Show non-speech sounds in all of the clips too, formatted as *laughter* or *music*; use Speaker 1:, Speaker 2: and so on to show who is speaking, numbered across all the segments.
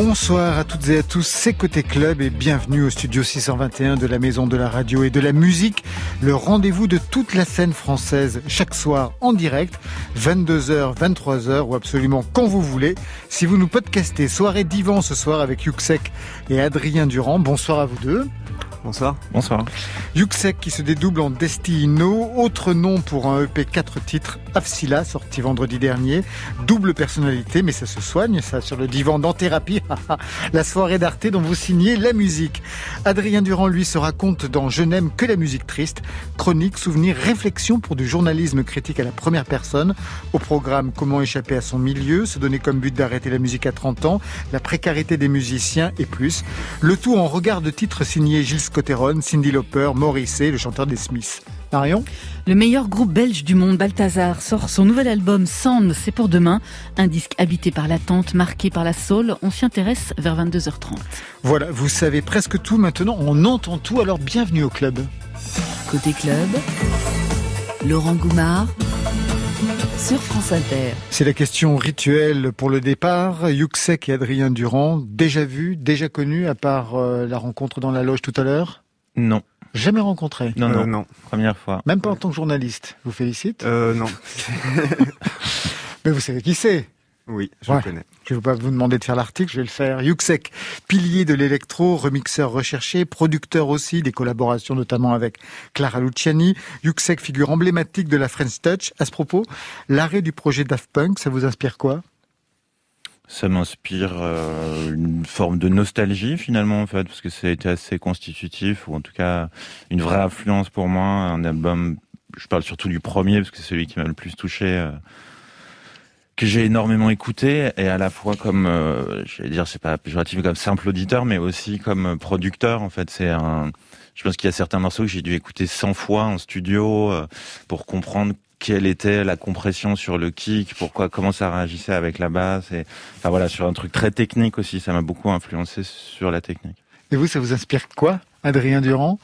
Speaker 1: Bonsoir à toutes et à tous, c'est Côté Club et bienvenue au studio 621 de la Maison de la Radio et de la Musique, le rendez-vous de toute la scène française chaque soir en direct, 22h, 23h ou absolument quand vous voulez. Si vous nous podcastez, soirée divan ce soir avec Yuxek et Adrien Durand, bonsoir à vous deux.
Speaker 2: Bonsoir.
Speaker 3: Bonsoir.
Speaker 1: Yuxek qui se dédouble en Destino, autre nom pour un EP 4 titres, Afsila, sorti vendredi dernier. Double personnalité, mais ça se soigne, ça, sur le divan dans thérapie. *laughs* la soirée d'Arte dont vous signez la musique. Adrien Durand, lui, se raconte dans Je n'aime que la musique triste. Chronique, souvenir, réflexion pour du journalisme critique à la première personne. Au programme Comment échapper à son milieu, se donner comme but d'arrêter la musique à 30 ans, la précarité des musiciens et plus. Le tout en regard de titres signés Gilles Scotteron, Cindy Lauper, Morrissey, le chanteur des Smiths. Marion
Speaker 4: Le meilleur groupe belge du monde, Balthazar, sort son nouvel album Sound, c'est pour demain. Un disque habité par l'attente, marqué par la soul. On s'y intéresse vers 22h30.
Speaker 1: Voilà, vous savez presque tout maintenant, on entend tout, alors bienvenue au club.
Speaker 4: Côté club, Laurent Goumard sur France Inter.
Speaker 1: C'est la question rituelle pour le départ. Yuxek et Adrien Durand, déjà vus, déjà connus, à part euh, la rencontre dans la loge tout à l'heure?
Speaker 3: Non.
Speaker 1: Jamais rencontré?
Speaker 3: Non, non,
Speaker 2: Euh, non.
Speaker 3: Première fois.
Speaker 1: Même pas en tant que journaliste. Je vous félicite?
Speaker 2: Euh, non. *laughs*
Speaker 1: Mais vous savez qui c'est
Speaker 2: oui, je
Speaker 1: Ouais.
Speaker 2: le connais.
Speaker 1: Je ne vais pas vous demander de faire l'article, je vais le faire. Yuxek, pilier de l'électro, remixeur recherché, producteur aussi, des collaborations notamment avec Clara Luciani. Yuxek, figure emblématique de la French Touch. À ce propos, l'arrêt du projet Daft Punk, ça vous inspire quoi?
Speaker 3: Ça m'inspire euh, une forme de nostalgie finalement en fait, parce que ça a été assez constitutif, ou en tout cas une vraie influence pour moi. Un album, je parle surtout du premier, parce que c'est celui qui m'a le plus touché. euh, que j'ai énormément écouté et à la fois comme euh, je vais dire c'est pas péjoratif comme simple auditeur mais aussi comme producteur en fait. C'est un je pense qu'il y a certains morceaux que j'ai dû écouter 100 fois en studio euh, pour comprendre quelle était la compression sur le kick pourquoi comment ça réagissait avec la basse et enfin voilà sur un truc très technique aussi. Ça m'a beaucoup influencé sur la technique.
Speaker 1: Et vous, ça vous inspire quoi, Adrien Durand?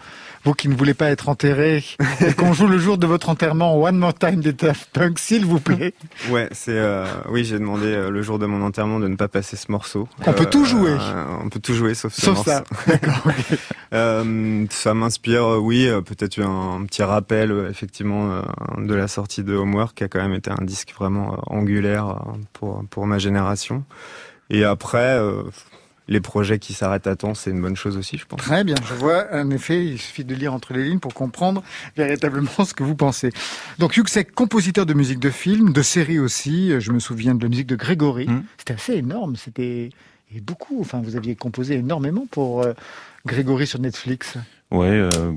Speaker 1: Vous qui ne voulez pas être enterré, et qu'on joue le jour de votre enterrement One More Time des Daft Punk, s'il vous plaît.
Speaker 2: Ouais, c'est euh, oui, j'ai demandé euh, le jour de mon enterrement de ne pas passer ce morceau.
Speaker 1: On peut tout jouer.
Speaker 2: euh, on peut tout jouer sauf ce
Speaker 1: Sauf
Speaker 2: morceau.
Speaker 1: ça. D'accord. ok. *laughs*
Speaker 2: Euh, ça m'inspire, oui, peut-être un, un petit rappel effectivement de la sortie de Homework qui a quand même été un disque vraiment angulaire pour pour ma génération. Et après, euh, les projets qui s'arrêtent à temps, c'est une bonne chose aussi, je pense.
Speaker 1: Très bien, je vois. En effet, il suffit de lire entre les lignes pour comprendre véritablement *laughs* ce que vous pensez. Donc, Yuxek, compositeur de musique de film, de série aussi. Je me souviens de la musique de Grégory.
Speaker 3: Mm.
Speaker 1: C'était assez énorme. C'était et beaucoup. Enfin, vous aviez composé énormément pour euh, Grégory sur Netflix.
Speaker 3: ouais euh,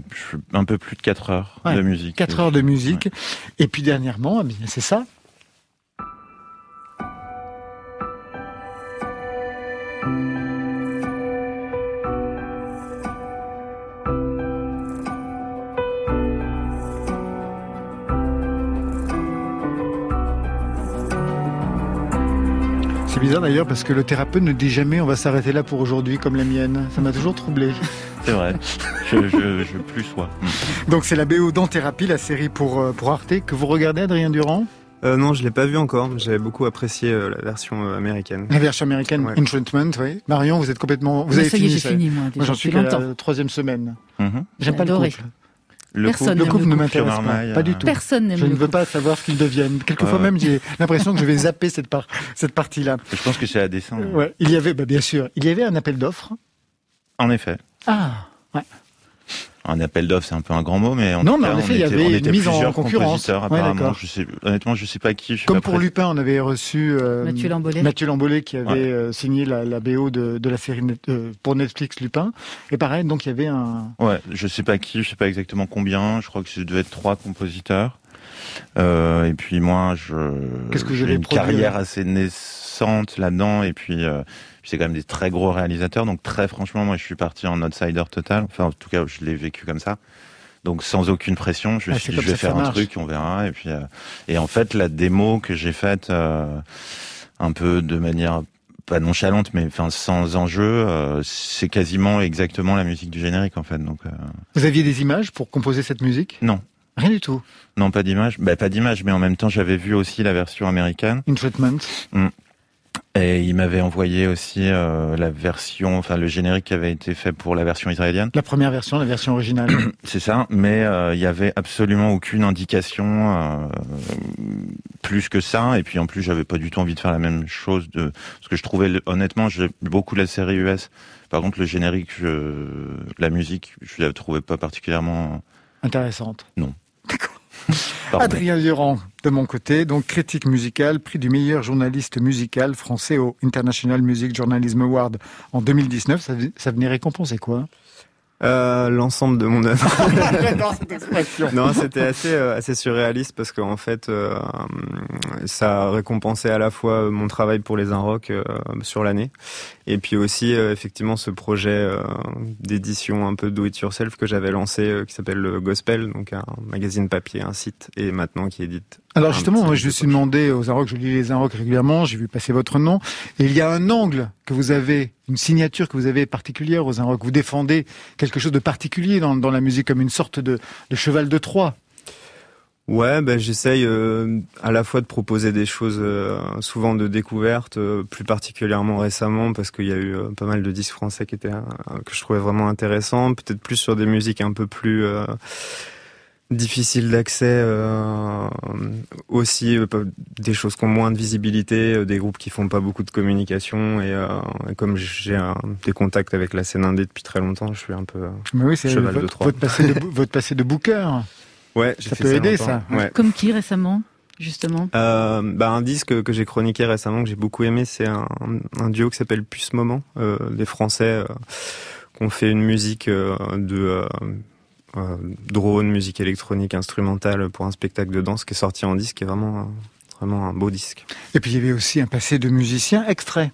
Speaker 3: un peu plus de 4 heures
Speaker 1: Ouais,
Speaker 3: de musique
Speaker 1: 4 heures de musique. Et puis dernièrement, eh c'est ça. C'est bizarre d'ailleurs parce que le thérapeute ne dit jamais on va s'arrêter là pour aujourd'hui comme la mienne. Ça m'a toujours troublé. *laughs*
Speaker 3: c'est vrai je, je, je plus sois *laughs*
Speaker 1: Donc c'est la BO dans Thérapie, la série pour, euh, pour Arte, que vous regardez Adrien Durand?
Speaker 2: Euh, non, je l'ai pas vu encore. J'avais beaucoup apprécié euh, la version euh, américaine.
Speaker 1: La version américaine,
Speaker 2: Ouais.
Speaker 1: Enchantment, oui. Marion, vous êtes complètement... Vous
Speaker 4: Mais
Speaker 1: avez
Speaker 4: ça y
Speaker 1: fini
Speaker 4: est, j'ai fini moi
Speaker 1: j'en suis
Speaker 4: longtemps.
Speaker 1: la troisième semaine.
Speaker 3: Mhm.
Speaker 1: J'aime pas
Speaker 4: adoré.
Speaker 3: le couple-
Speaker 1: Le
Speaker 4: n'aime
Speaker 1: couple
Speaker 4: le
Speaker 1: ne m'intéresse pas, du
Speaker 3: euh,
Speaker 1: tout.
Speaker 4: Personne
Speaker 1: Je ne veux pas savoir ce qu'ils deviennent. Quelquefois
Speaker 3: Ouais, ouais.
Speaker 1: même, j'ai l'impression que je vais zapper cette, par... cette partie-là.
Speaker 3: je pense que c'est à dessein
Speaker 1: Ouais. Il y avait, bah, bien sûr, il y avait un appel d'offres.
Speaker 3: en effet
Speaker 1: Ah,
Speaker 3: Un appel d'offres, c'est un peu un grand mot, mais en
Speaker 1: Non,
Speaker 3: tout
Speaker 1: mais
Speaker 3: cas,
Speaker 1: en effet, il y avait une mise en
Speaker 3: plusieurs
Speaker 1: concurrence. Ouais,
Speaker 3: apparemment. je sais, honnêtement, je sais pas qui. Je
Speaker 1: comme
Speaker 3: pas
Speaker 1: pour
Speaker 3: prêt.
Speaker 1: Lupin, on avait reçu euh,
Speaker 4: Mathieu Lambolet.
Speaker 1: Mathieu Lambolet qui avait
Speaker 3: Ouais.
Speaker 1: euh, signé la, la BO de, de la série net- euh, pour Netflix Lupin. Et pareil, donc il y avait un...
Speaker 3: Ouais, je sais pas qui, je sais pas exactement combien. Je crois que ça devait être trois compositeurs. Euh, et puis moi, je.
Speaker 1: Qu'est-ce que
Speaker 3: j'ai une
Speaker 1: produit,
Speaker 3: carrière assez naissante là-dedans, et puis. Puis c'est quand même des très gros réalisateurs, donc très franchement, moi je suis parti en outsider total. Enfin, en tout cas, je l'ai vécu comme ça. Donc sans aucune pression, je me
Speaker 1: Ah,
Speaker 3: suis dit je vais faire un
Speaker 1: marche.
Speaker 3: truc, on verra. Et puis euh, et en fait la démo que j'ai faite euh, un peu de manière pas nonchalante, mais enfin sans enjeu, euh, c'est quasiment exactement la musique du générique en fait. Donc
Speaker 1: Vous aviez des images pour composer cette musique?
Speaker 3: Non,
Speaker 1: Rien du tout?
Speaker 3: non pas d'image, bah, pas d'image, mais en même temps j'avais vu aussi la version américaine.
Speaker 1: Enchantment.
Speaker 3: Et il m'avait envoyé aussi euh, la version, enfin le générique qui avait été fait pour la version israélienne.
Speaker 1: La première version, la version originale. *clears throat*
Speaker 3: C'est ça, mais euh, il y avait absolument aucune indication euh, plus que ça. Et puis en plus, j'avais pas du tout envie de faire la même chose. De parce que je trouvais honnêtement, j'ai beaucoup la série US. Par contre, le générique, je, la musique, je la trouvais pas particulièrement
Speaker 1: intéressante.
Speaker 3: Non.
Speaker 1: D'accord. *laughs* Adrien Durand, de mon côté, donc critique musicale, prix du meilleur journaliste musical français au International Music Journalism Award en 2019. Ça, ça venait récompenser quoi?
Speaker 2: Euh, L'ensemble de mon œuvre. *laughs* *laughs* non, c'était assez euh, assez surréaliste parce qu'en fait, euh, ça récompensait à la fois mon travail pour les Inrock euh, sur l'année et puis aussi effectivement ce projet d'édition un peu do it yourself que j'avais lancé qui s'appelle le Gospel, donc un magazine papier, un site et maintenant qui édite
Speaker 1: alors justement, moi, je me suis demandé aux Inrocks, je lis les Inrocks régulièrement, j'ai vu passer votre nom, et il y a un angle que vous avez, une signature que vous avez particulière aux Inrocks. Vous défendez quelque chose de particulier dans, la musique, comme une sorte de, cheval de Troie.
Speaker 2: Ouais, ben j'essaye euh, à la fois de proposer des choses euh, souvent de découverte, euh, plus particulièrement récemment parce qu'il y a eu pas mal de disques français qui étaient que je trouvais vraiment intéressants, peut-être plus sur des musiques un peu plus difficile d'accès euh, aussi euh, des choses qui ont moins de visibilité euh, des groupes qui font pas beaucoup de communication et, comme j'ai des contacts avec la scène indé depuis très longtemps je suis un peu
Speaker 1: mais oui c'est votre, votre, passé de *laughs* votre passé de booker.
Speaker 2: Ouais
Speaker 1: ça peut aider ça.
Speaker 4: Comme qui récemment justement?
Speaker 2: Euh, bah, Un disque que j'ai chroniqué récemment, que j'ai beaucoup aimé, c'est un, un, duo qui s'appelle Puce Moment, euh, des Français euh, qui ont fait une musique de euh, drone, musique électronique, instrumentale pour un spectacle de danse qui est sorti en disque, qui est vraiment, vraiment un beau disque.
Speaker 1: Et puis il y avait aussi un passé de musicien extrait.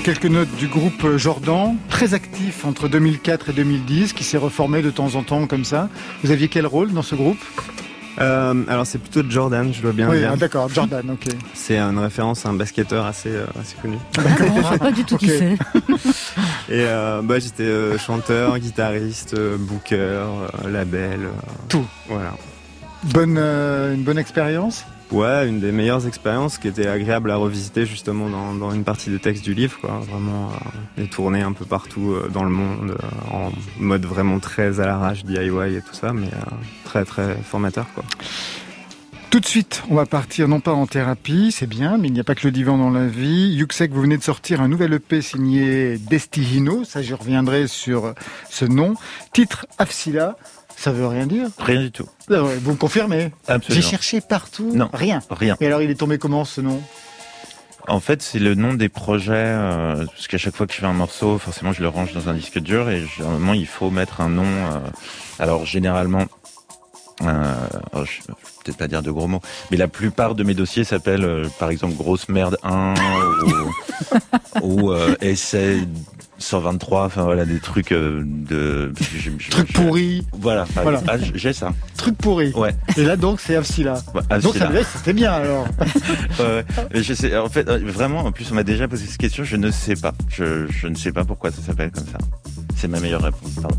Speaker 1: Quelques notes du groupe Jordan, très actif entre 2004 et 2010, qui s'est reformé de temps en temps comme ça. Vous aviez quel rôle dans ce groupe?
Speaker 2: Euh, alors c'est plutôt Jordan, je dois bien
Speaker 1: oui,
Speaker 2: dire.
Speaker 1: Ah, d'accord, Jordan, ok.
Speaker 2: C'est une référence à un basketteur assez, euh, assez connu.
Speaker 4: Ah, sais pas du tout qui c'est. *laughs*
Speaker 2: Et euh, bah, j'étais chanteur, guitariste, booker, label.
Speaker 1: Tout.
Speaker 2: Voilà.
Speaker 1: Bonne, une bonne expérience?
Speaker 2: Ouais, une des meilleures expériences qui était agréable à revisiter justement dans, une partie de texte du livre, quoi. Vraiment euh, les tourner un peu partout euh, dans le monde, euh, en mode vraiment très à l'arrache, DIY et tout ça, mais euh, très très formateur, quoi.
Speaker 1: Tout de suite, on va partir non pas en thérapie, c'est bien, mais il n'y a pas que le divan dans la vie. Yuxek, vous venez de sortir un nouvel EP signé Destihino, ça je reviendrai sur ce nom. Titre Afsila, ça veut rien dire
Speaker 3: Rien du tout.
Speaker 1: Ah vous me confirmez
Speaker 3: Absolument.
Speaker 1: J'ai cherché partout.
Speaker 3: Non.
Speaker 1: Rien.
Speaker 3: Rien.
Speaker 1: Et alors il est tombé comment ce nom
Speaker 3: en fait, c'est le nom des projets, euh, parce qu'à chaque fois que je fais un morceau, forcément, je le range dans un disque dur et généralement, il faut mettre un nom. Euh, alors, généralement, euh, oh, je vais peut-être pas dire de gros mots, mais la plupart de mes dossiers s'appellent, euh, par exemple, Grosse Merde 1 ou, *laughs* ou Essai 123, enfin voilà, des trucs euh, de...
Speaker 1: Trucs pourris.
Speaker 3: Voilà, voilà. Ah, j'ai ça.
Speaker 1: Trucs pourris.
Speaker 3: Ouais.
Speaker 1: Et là donc c'est Afsila. Ouais, donc ça c'était bien alors. *laughs*
Speaker 3: ouais, mais je sais, en fait, euh, vraiment, en plus on m'a déjà posé cette question, je ne sais pas. Je, je ne sais pas pourquoi ça s'appelle comme ça. C'est ma meilleure réponse, pardon.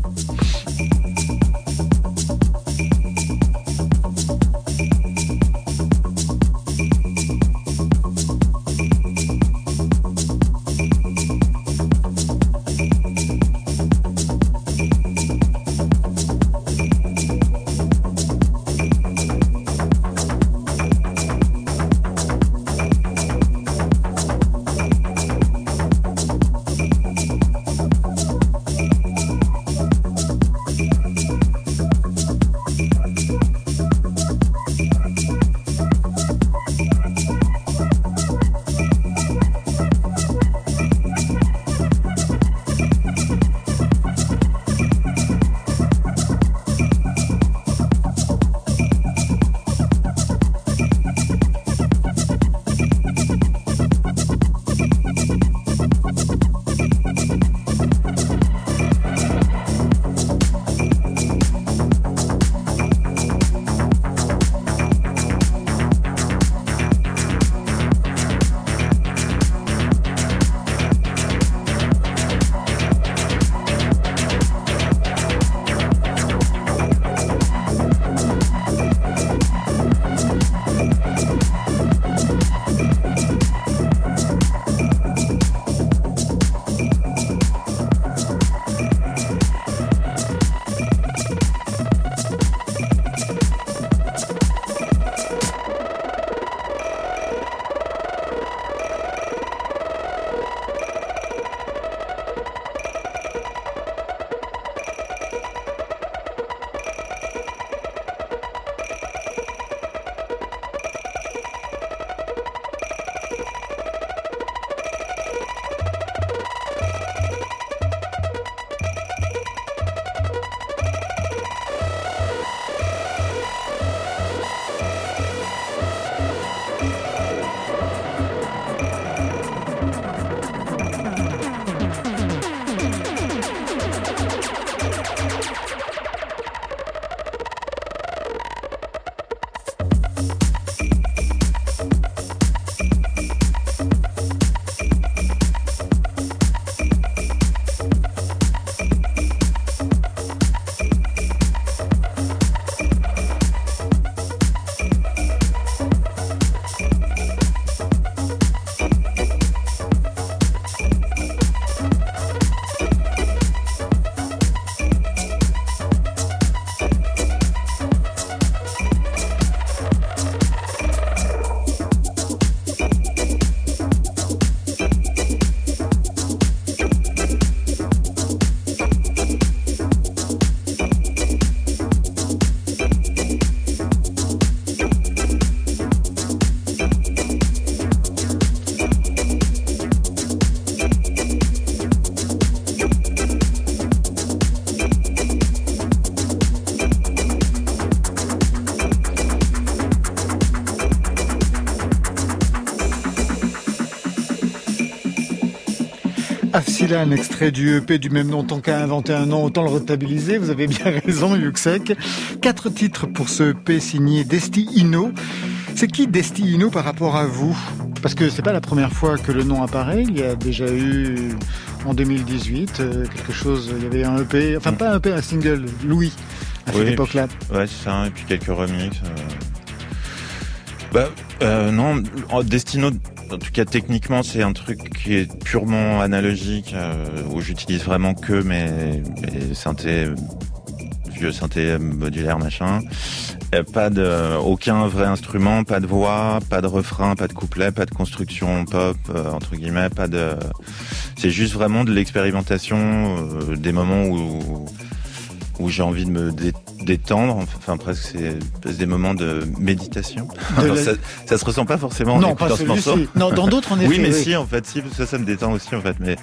Speaker 1: Un extrait du EP du même nom, tant qu'à inventer un nom, autant le rentabiliser. Vous avez bien *laughs* raison, Yuxek. Quatre titres pour ce EP signé Desti Ino. C'est qui Desti Ino par rapport à vous? Parce que c'est pas la première fois que le nom apparaît. Il y a déjà eu en 2018 euh, quelque chose. Il y avait un EP, enfin pas un EP, un single, Louis, à cette époque-là.
Speaker 3: Ouais, c'est ça. Et puis quelques remixes. Euh. Bah euh, non, Destino, en tout cas techniquement, c'est un truc qui est purement analogique, euh, où j'utilise vraiment que mes, mes synthés, vieux synthés modulaires, machin. pas de, aucun vrai instrument, pas de voix, pas de refrain, pas de couplet, pas de construction pop, euh, entre guillemets, pas de, c'est juste vraiment de l'expérimentation, euh, des moments où, où j'ai envie de me détendre. Enfin, presque, c'est des moments de méditation. ça, ça, se ressent pas forcément
Speaker 1: non, pas dans ce morceau. Non, dans d'autres, en *laughs* effet.
Speaker 3: Oui, mais si, en fait, si, ça, ça me détend aussi, en fait. Mais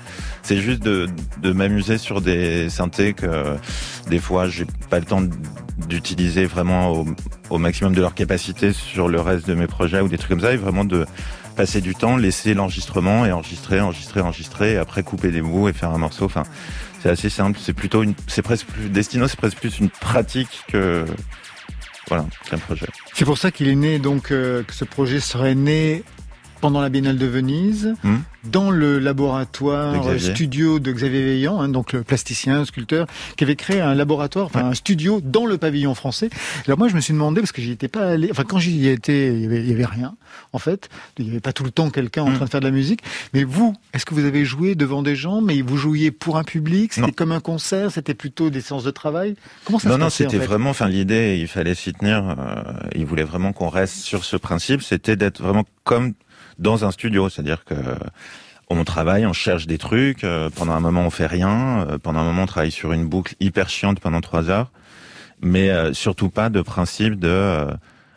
Speaker 3: c'est juste de, de m'amuser sur des synthés que des fois, j'ai pas le temps d'utiliser vraiment au, au, maximum de leur capacité sur le reste de mes projets ou des trucs comme ça, et vraiment de passer du temps, laisser l'enregistrement et enregistrer, enregistrer, enregistrer, et après couper des mots et faire un morceau. Enfin, c'est assez simple. C'est plutôt une, c'est presque plus, Destino, c'est presque plus une pratique que, voilà, qu'un projet.
Speaker 1: C'est pour ça qu'il est né, donc, euh, que ce projet serait né pendant la Biennale de Venise, hmm. dans le laboratoire studio de Xavier Veillant, hein, donc le plasticien, sculpteur, qui avait créé un laboratoire, enfin un studio dans le pavillon français. Alors moi, je me suis demandé parce que j'y étais pas allé. Enfin, quand j'y étais, il y avait, y avait rien. En fait, il n'y avait pas tout le temps quelqu'un en hmm. train de faire de la musique. Mais vous, est-ce que vous avez joué devant des gens, mais vous jouiez pour un public? C'était comme un concert C'était plutôt des séances de travail? Comment ça
Speaker 3: non,
Speaker 1: se
Speaker 3: Non, c'était vraiment. Enfin, l'idée, il fallait s'y tenir. Euh, il voulait vraiment qu'on reste sur ce principe. C'était d'être vraiment comme dans un studio, c'est-à-dire que on travaille, on cherche des trucs. Euh, pendant un moment, on fait rien. Euh, pendant un moment, on travaille sur une boucle hyper chiante pendant trois heures. Mais euh, surtout pas de principe de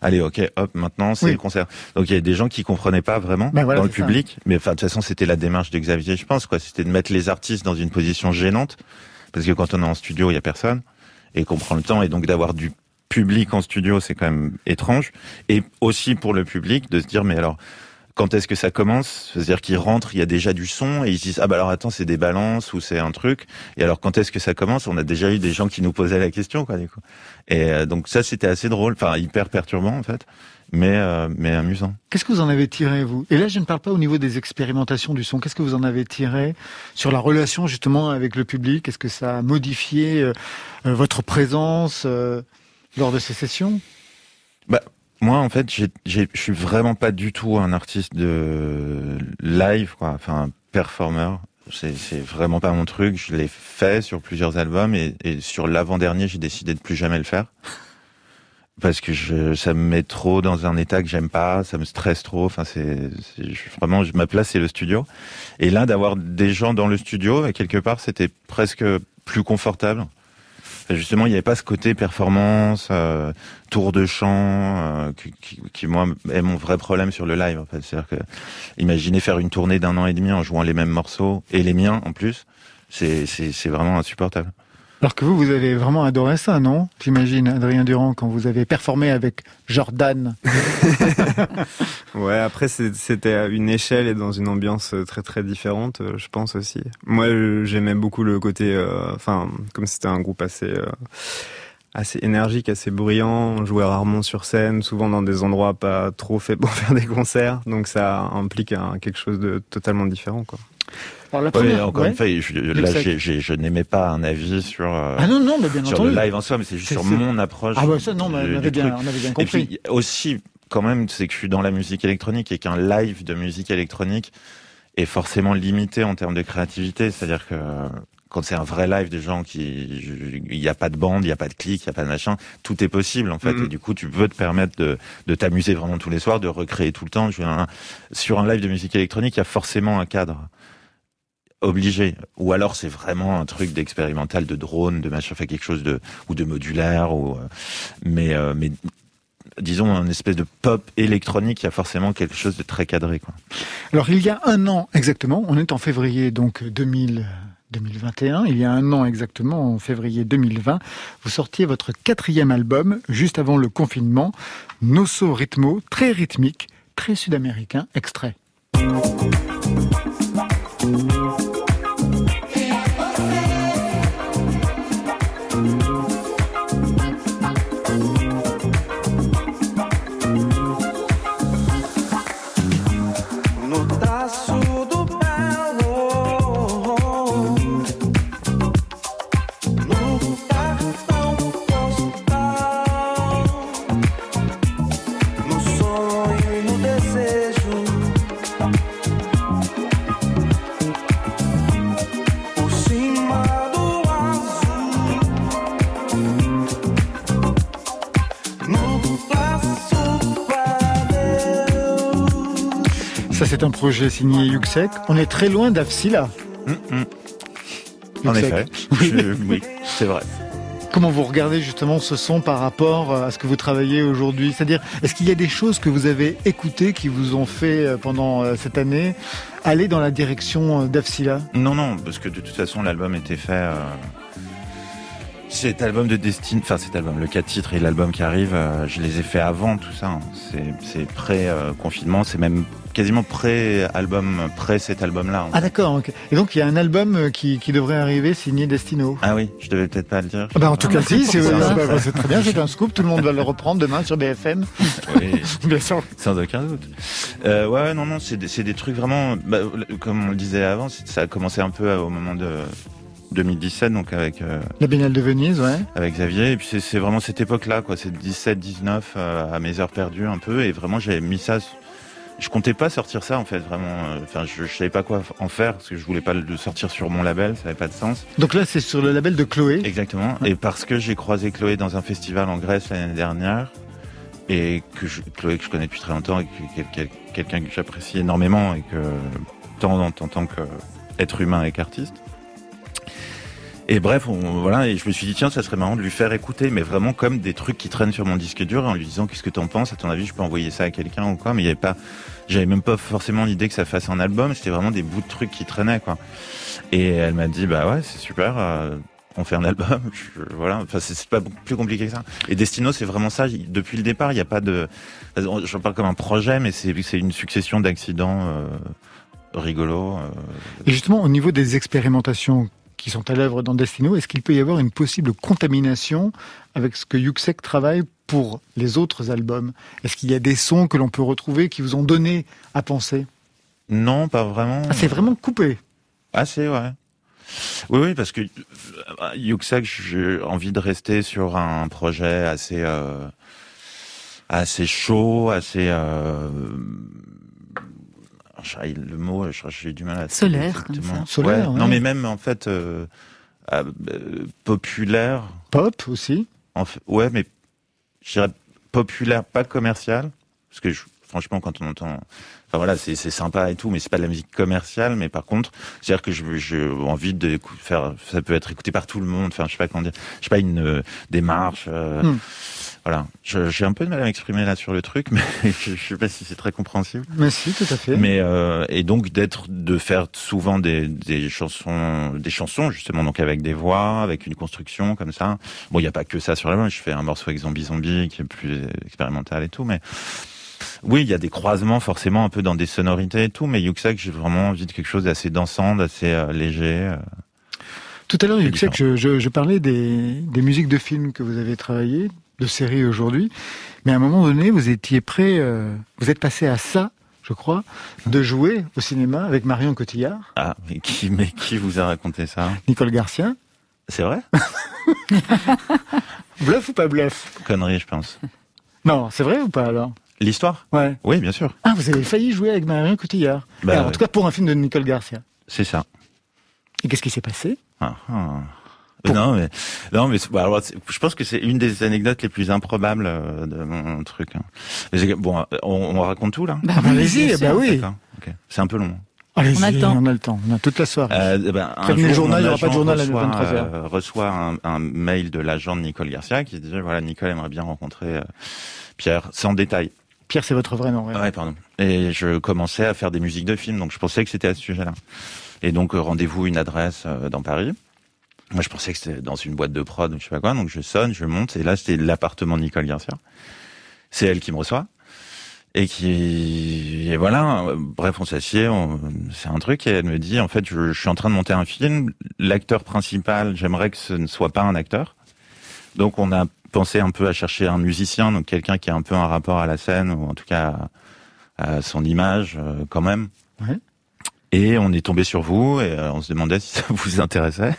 Speaker 3: allez, ok, hop, maintenant c'est le concert. Donc il y a des gens qui comprenaient pas vraiment ben dans le public. Mais enfin, de toute façon, c'était la démarche de Xavier, je pense. quoi. C'était de mettre les artistes dans une position gênante, parce que quand on est en studio, il y a personne et qu'on prend le temps et donc d'avoir du public en studio, c'est quand même étrange. Et aussi pour le public de se dire, mais alors quand est-ce que ça commence? C'est-à-dire qu'ils rentrent, il y a déjà du son et ils se disent ah bah alors attends c'est des balances ou c'est un truc. Et alors quand est-ce que ça commence? On a déjà eu des gens qui nous posaient la question quoi. Du coup. Et euh, donc ça c'était assez drôle, enfin hyper perturbant en fait, mais euh, mais amusant.
Speaker 1: Qu'est-ce que vous en avez tiré vous? Et là je ne parle pas au niveau des expérimentations du son. Qu'est-ce que vous en avez tiré sur la relation justement avec le public? Est-ce que ça a modifié euh, votre présence lors de ces sessions?
Speaker 3: Bah, moi, en fait, je suis vraiment pas du tout un artiste de live, quoi. Enfin, un performeur. C'est vraiment pas mon truc. Je l'ai fait sur plusieurs albums et, et sur l'avant-dernier, j'ai décidé de plus jamais le faire parce que je, ça me met trop dans un état que j'aime pas, ça me stresse trop. Enfin, c'est vraiment ma place, c'est le studio. Et là, d'avoir des gens dans le studio, quelque part, c'était presque plus confortable justement, il n'y avait pas ce côté performance, euh, tour de chant, euh, qui, qui, moi est mon vrai problème sur le live. En fait, c'est-à-dire que imaginez faire une tournée d'un an et demi en jouant les mêmes morceaux et les miens en plus, c'est c'est vraiment insupportable.
Speaker 1: Alors que vous, vous avez vraiment adoré ça, non? J'imagine, Adrien Durand, quand vous avez performé avec Jordan. *laughs*
Speaker 2: ouais, après, c'était à une échelle et dans une ambiance très très différente, je pense aussi. Moi, j'aimais beaucoup le côté, euh, enfin, comme c'était un groupe assez... Euh, assez énergique, assez bruyant. On jouait rarement sur scène, souvent dans des endroits pas trop faits pour *laughs* faire des concerts. Donc ça implique quelque chose de totalement différent, quoi.
Speaker 3: Alors, la première, encore une fois, je, là, je n'aimais pas un avis sur, euh, ah non, non, mais bien sur le live en soi, mais c'est juste sur mon approche.
Speaker 1: Ah ça, non, mais on avait, bien, on avait bien compris.
Speaker 3: Et puis aussi, quand même, c'est que je suis dans la musique électronique et qu'un live de musique électronique est forcément limité en termes de créativité. C'est-à-dire que quand c'est un vrai live de gens qui, il n'y a pas de bande, il n'y a pas de clic, il n'y a pas de machin, tout est possible en fait. Mm-hmm. Et du coup, tu peux te permettre de, de t'amuser vraiment tous les soirs, de recréer tout le temps. Sur un live de musique électronique, il y a forcément un cadre obligé. Ou alors c'est vraiment un truc d'expérimental, de drone, de machin, fait quelque chose de ou de modulaire. Ou euh, mais euh, mais disons un espèce de pop électronique, il y a forcément quelque chose de très cadré. Quoi.
Speaker 1: Alors il y a un an exactement, on est en février donc 2000. 2021, il y a un an exactement, en février 2020, vous sortiez votre quatrième album, juste avant le confinement, Nosso Ritmo, très rythmique, très sud-américain, extrait. C'est un projet signé Yuxek. On est très loin d'Afsila.
Speaker 3: Mm, mm. En effet, *laughs* oui, c'est vrai.
Speaker 1: Comment vous regardez justement ce son par rapport à ce que vous travaillez aujourd'hui? C'est-à-dire, est-ce qu'il y a des choses que vous avez écoutées qui vous ont fait euh, pendant euh, cette année aller dans la direction euh, d'Afsila?
Speaker 3: Non, non, parce que de toute façon l'album était fait. Cet album de Destiny, enfin cet album, le 4 titres et l'album qui arrive, je les ai fait avant tout ça. Hein. C'est pré-confinement, c'est même quasiment pré-album, pré cet album-là.
Speaker 1: Ah d'accord. Et donc il y a un album euh, qui, qui, devrait arriver signé Destino.
Speaker 3: Ah oui, je devais peut-être pas le dire.
Speaker 1: Ah bah en tout cas si, c'est très bien, c'est un scoop, tout le monde va le reprendre demain sur BFM. *laughs*
Speaker 3: Oui, *laughs* bien sûr. Sans aucun doute. Euh, ouais, non, non, c'est des, des, trucs vraiment, bah, comme on le disait avant, ça a commencé un peu euh, au moment de 2017 donc avec euh,
Speaker 1: la Biennale de Venise ouais
Speaker 3: avec Xavier et puis c'est vraiment cette époque là quoi c'est 17 19 à mes heures perdues un peu et vraiment j'avais mis ça je comptais pas sortir ça en fait vraiment. Euh, enfin, je, je, savais pas quoi en faire parce que je voulais pas le sortir sur mon label, ça avait pas de sens.
Speaker 1: Donc là, c'est sur le label de Chloé.
Speaker 3: Exactement. Et parce que j'ai croisé Chloé dans un festival en Grèce l'année dernière et que je, Chloé que je connais depuis très longtemps et que quelqu'un que j'apprécie énormément et que tant en tant qu'être humain et qu'artiste. Et bref, on, voilà, et je me suis dit tiens, ça serait marrant de lui faire écouter, mais vraiment comme des trucs qui traînent sur mon disque dur, en lui disant qu'est-ce que t'en penses, à ton avis, je peux envoyer ça à quelqu'un ou quoi, mais il y avait pas, j'avais même pas forcément l'idée que ça fasse un album, c'était vraiment des bouts de trucs qui traînaient quoi. Et elle m'a dit bah ouais, c'est super. Euh, on fait un album, *laughs* voilà. Enfin, c'est pas plus compliqué que ça. Et Destino, c'est vraiment ça. Depuis le départ, il n'y a pas de. Je parle comme un projet, mais c'est c'est une succession d'accidents euh, rigolos. Euh.
Speaker 1: Et justement, au niveau des expérimentations qui sont à l'œuvre dans Destino, est-ce qu'il peut y avoir une possible contamination avec ce que Yuxek travaille pour les autres albums? Est-ce qu'il y a des sons que l'on peut retrouver qui vous ont donné à penser?
Speaker 3: Non, pas vraiment.
Speaker 1: Ah, c'est vraiment coupé
Speaker 3: Ah, c'est, ouais. Oui, oui, parce que euh, Yuxek, j'ai envie de rester sur un projet assez, euh, assez chaud, assez euh, le mot, j'ai du mal à.
Speaker 4: Solaire, comme ça.
Speaker 1: Solaire.
Speaker 3: Non, mais même en fait euh, euh, populaire.
Speaker 1: Pop aussi.
Speaker 3: En fait, ouais, mais je dirais populaire, pas commercial, parce que franchement, quand on entend, enfin voilà, c'est sympa et tout, mais c'est pas de la musique commerciale. Mais par contre, c'est-à-dire que j'ai envie de faire, ça peut être écouté par tout le monde. Enfin, je sais pas comment dire, je sais pas une euh, démarche. Hmm. Voilà, j'ai un peu de mal à m'exprimer là sur le truc, *laughs* mais je, je sais pas si c'est très compréhensible.
Speaker 1: Mais si, tout à fait.
Speaker 3: Mais euh, et donc d'être, de faire souvent des, des chansons, des chansons justement donc avec des voix, avec une construction comme ça. Bon, il n'y a pas que ça sur l'album. Je fais un morceau avec Zombie Zombie qui est plus expérimental et tout, mais oui, il y a des croisements forcément un peu dans des sonorités et tout, mais Yuxek, j'ai vraiment envie de quelque chose d'assez dansant, d'assez euh, léger. Euh.
Speaker 1: Tout à l'heure, Yuxek, je, je, je, parlais des, des musiques de films que vous avez travaillées, de série aujourd'hui. Mais à un moment donné, vous étiez prêt, euh, vous êtes passé à ça, je crois, de jouer au cinéma avec Marion Cotillard.
Speaker 3: Ah, mais qui, mais qui vous a raconté ça?
Speaker 1: Nicole Garcia.
Speaker 3: C'est vrai? *laughs*
Speaker 1: Bluff ou pas bluff?
Speaker 3: Connerie, je pense.
Speaker 1: Non, c'est vrai ou pas alors?
Speaker 3: L'histoire
Speaker 1: Ouais.
Speaker 3: Oui, bien sûr.
Speaker 1: Ah, vous avez failli jouer avec Marion Cotillard. Bah, en tout cas, pour un film de Nicole Garcia.
Speaker 3: C'est ça.
Speaker 1: Et qu'est-ce qui s'est passé?
Speaker 3: Ah, ah. Non, mais non, mais bah, alors, je pense que c'est une des anecdotes les plus improbables euh, de mon truc. Hein. Bon, on, on, raconte tout là?
Speaker 1: Bah, allez-y, bah oui.
Speaker 3: C'est un peu long.
Speaker 1: Allez-y, on, a le temps. on a le temps. On a toute la soirée. Euh,
Speaker 3: eh ben, un
Speaker 1: jour, le journal, il n'y aura pas de journal
Speaker 3: reçoit,
Speaker 1: à 23h.
Speaker 3: Euh, reçoit un, un, mail de l'agent de Nicole Garcia qui disait voilà, Nicole aimerait bien rencontrer euh, Pierre, sans détail.
Speaker 1: Pierre, c'est votre vrai nom.
Speaker 3: Ouais. ouais, pardon. Et je commençais à faire des musiques de films, donc je pensais que c'était à ce sujet-là. Et donc euh, rendez-vous une adresse dans Paris. Moi, je pensais que c'était dans une boîte de prod ou je sais pas quoi. Donc, je sonne, je monte. Et là, c'était l'appartement de Nicole Garcia. C'est elle qui me reçoit. Et qui, et voilà. Bref, on s'assied. C'est un truc. Et elle me dit, en fait, je suis en train de monter un film. L'acteur principal, j'aimerais que ce ne soit pas un acteur. Donc, on a pensé un peu à chercher un musicien. Donc, quelqu'un qui a un peu un rapport à la scène ou en tout cas à, son image, euh, quand même.
Speaker 1: Ouais.
Speaker 3: Et on est tombé sur vous et euh, on se demandait si *laughs* ça vous intéressait.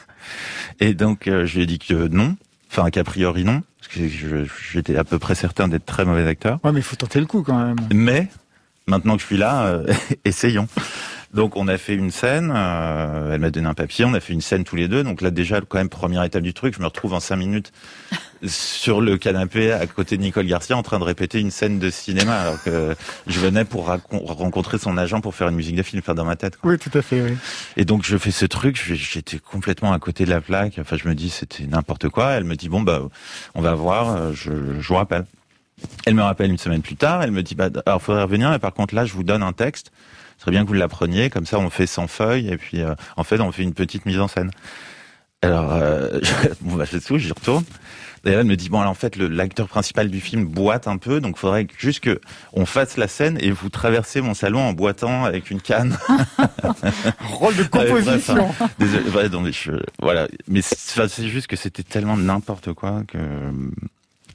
Speaker 3: Et donc euh, je lui ai dit que non, enfin qu'a priori non, parce que j'étais à peu près certain d'être très mauvais acteur.
Speaker 1: Ouais, mais il faut tenter le coup quand même.
Speaker 3: Mais maintenant que je suis là, euh, *laughs* essayons. Donc on a fait une scène, elle m'a donné un papier, on a fait une scène tous les deux. Donc là déjà quand même première étape du truc, je me retrouve en cinq minutes sur le canapé à côté de Nicole Garcia en train de répéter une scène de cinéma alors que je venais pour rencontrer son agent pour faire une musique de film, faire dans ma tête.
Speaker 5: Oui, tout à fait. Oui.
Speaker 3: Et donc je fais ce truc, j'étais complètement à côté de la plaque. Enfin, je me dis c'était n'importe quoi. Elle me dit bon bah on va voir, je, je vous rappelle. Elle me rappelle une semaine plus tard. Elle me dit bah alors faudrait revenir, mais par contre là je vous donne un texte. Ce serait bien que vous l'appreniez, comme ça on fait 100 feuilles et puis euh, en fait on fait une petite mise en scène. Alors, euh, *laughs* bon, bah, tout, j'y retourne. Elle me dit bon alors en fait l'acteur principal du film boite un peu donc il faudrait juste que on fasse la scène et vous traversez mon salon en boitant avec une canne. *laughs*
Speaker 5: Rôle de *laughs* composition.
Speaker 3: désolé, mais voilà mais c'est juste que c'était tellement n'importe quoi que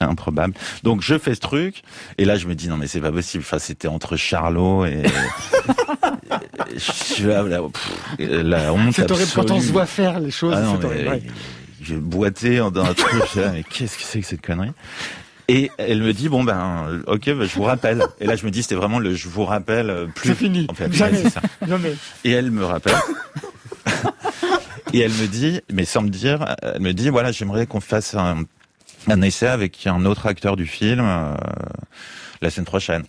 Speaker 3: improbable. Donc je fais ce truc et là je me dis non mais c'est pas possible. Enfin c'était entre Charlot et,
Speaker 5: je, la, la honte. C'est horrible quand on se voit faire les choses. Ah
Speaker 3: J'ai boité dans un truc. mais qu'est-ce que c'est que cette connerie? Et elle me dit bon ben ok ben, je vous rappelle. Et là je me dis c'était vraiment le je vous rappelle euh, plus.
Speaker 5: C'est fini.
Speaker 3: En fait, Jamais. Ça. Et elle me rappelle. et elle me dit mais sans me dire elle me dit voilà j'aimerais qu'on fasse un un essai avec un autre acteur du film euh, la semaine prochaine.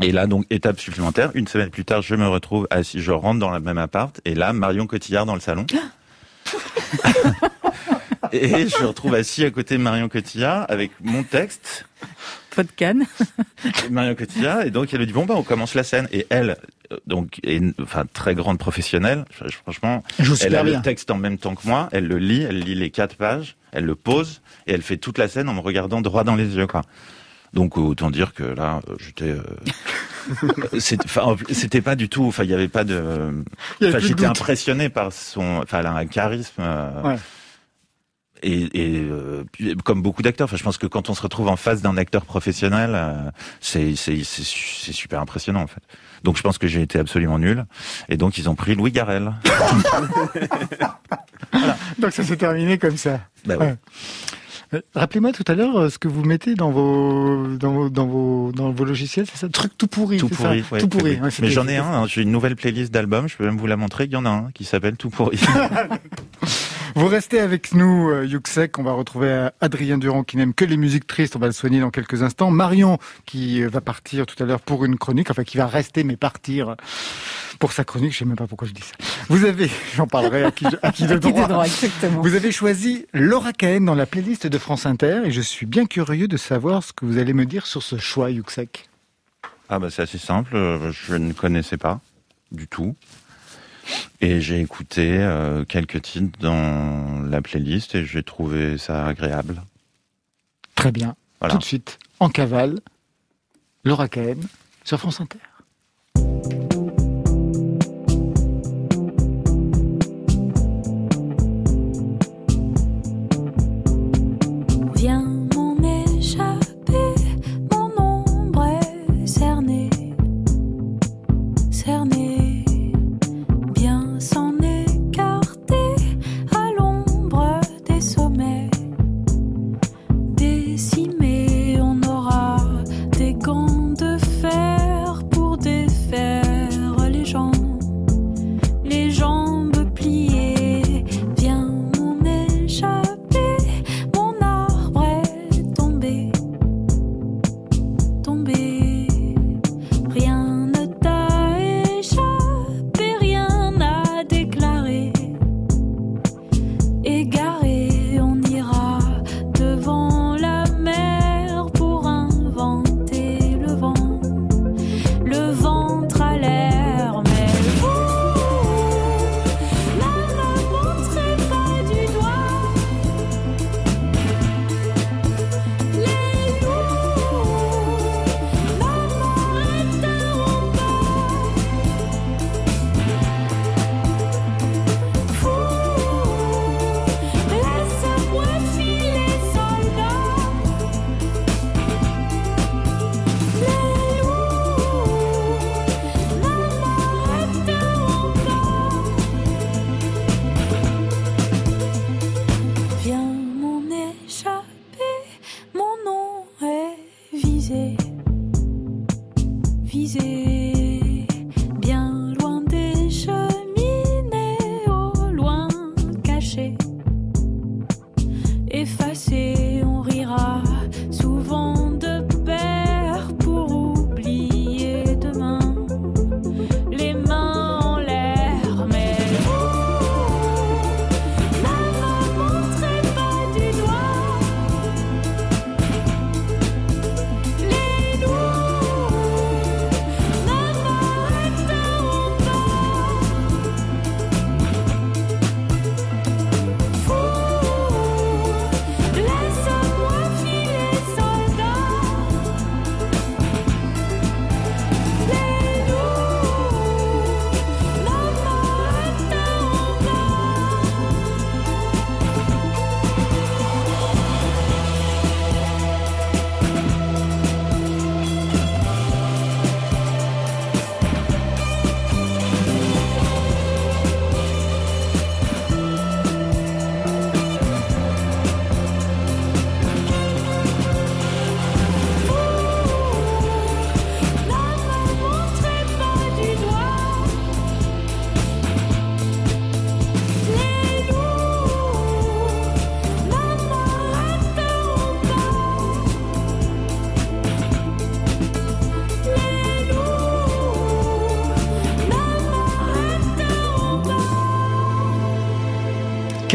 Speaker 3: Et là, donc, étape supplémentaire. Une semaine plus tard, je me retrouve assis, je rentre dans le même appart, et là, Marion Cotillard dans le salon. *laughs* et je me retrouve assis à côté de Marion Cotillard avec mon texte.
Speaker 4: Pas de canne.
Speaker 3: Marion Cotillard, et donc elle me dit bon bah on commence la scène. Et elle, donc, est, enfin très grande professionnelle. Franchement, elle a le texte en même temps que moi. Elle le lit, elle lit les quatre pages, elle le pose et elle fait toute la scène en me regardant droit dans les yeux, quoi. Donc autant dire que là, j'étais, euh, *laughs* c'était pas du tout. Enfin, il y avait pas de. j'étais impressionné par son. Enfin, elle a un charisme. Euh, et, et euh, comme beaucoup d'acteurs, enfin, je pense que quand on se retrouve en face d'un acteur professionnel, euh, c'est c'est super impressionnant en fait. Donc je pense que j'ai été absolument nul, et donc ils ont pris Louis Garrel. *laughs*
Speaker 5: voilà. Donc ça s'est terminé comme ça.
Speaker 3: Bah ouais.
Speaker 5: Euh, rappelez-moi tout à l'heure ce que vous mettez dans vos dans vos dans vos dans vos logiciels, c'est ça, truc tout pourri.
Speaker 3: Tout pourri,
Speaker 5: ça tout pourri.
Speaker 3: Mais j'en ai un. Hein, j'ai une nouvelle playlist d'albums. Je peux même vous la montrer. Il y en a un qui s'appelle Tout pourri. *laughs* *laughs*
Speaker 5: Vous restez avec nous, euh, Yuxek. On va retrouver euh, Adrien Durand qui n'aime que les musiques tristes. On va le soigner dans quelques instants. Marion qui euh, va partir tout à l'heure pour une chronique, enfin qui va rester mais partir pour sa chronique. Je sais même pas pourquoi je dis ça. Vous avez, *laughs* j'en parlerai à qui, à qui de droit.
Speaker 4: exactement.
Speaker 5: Vous avez choisi Laura Cahen dans la playlist de France Inter et je suis bien curieux de savoir ce que vous allez me dire sur ce choix, Yuxek.
Speaker 3: Ah bah c'est assez simple. Je ne connaissais pas du tout. Et j'ai écouté euh, quelques titres dans la playlist et j'ai trouvé ça agréable.
Speaker 5: Très bien. Tout de suite, en cavale, Laura Cahen sur France Inter.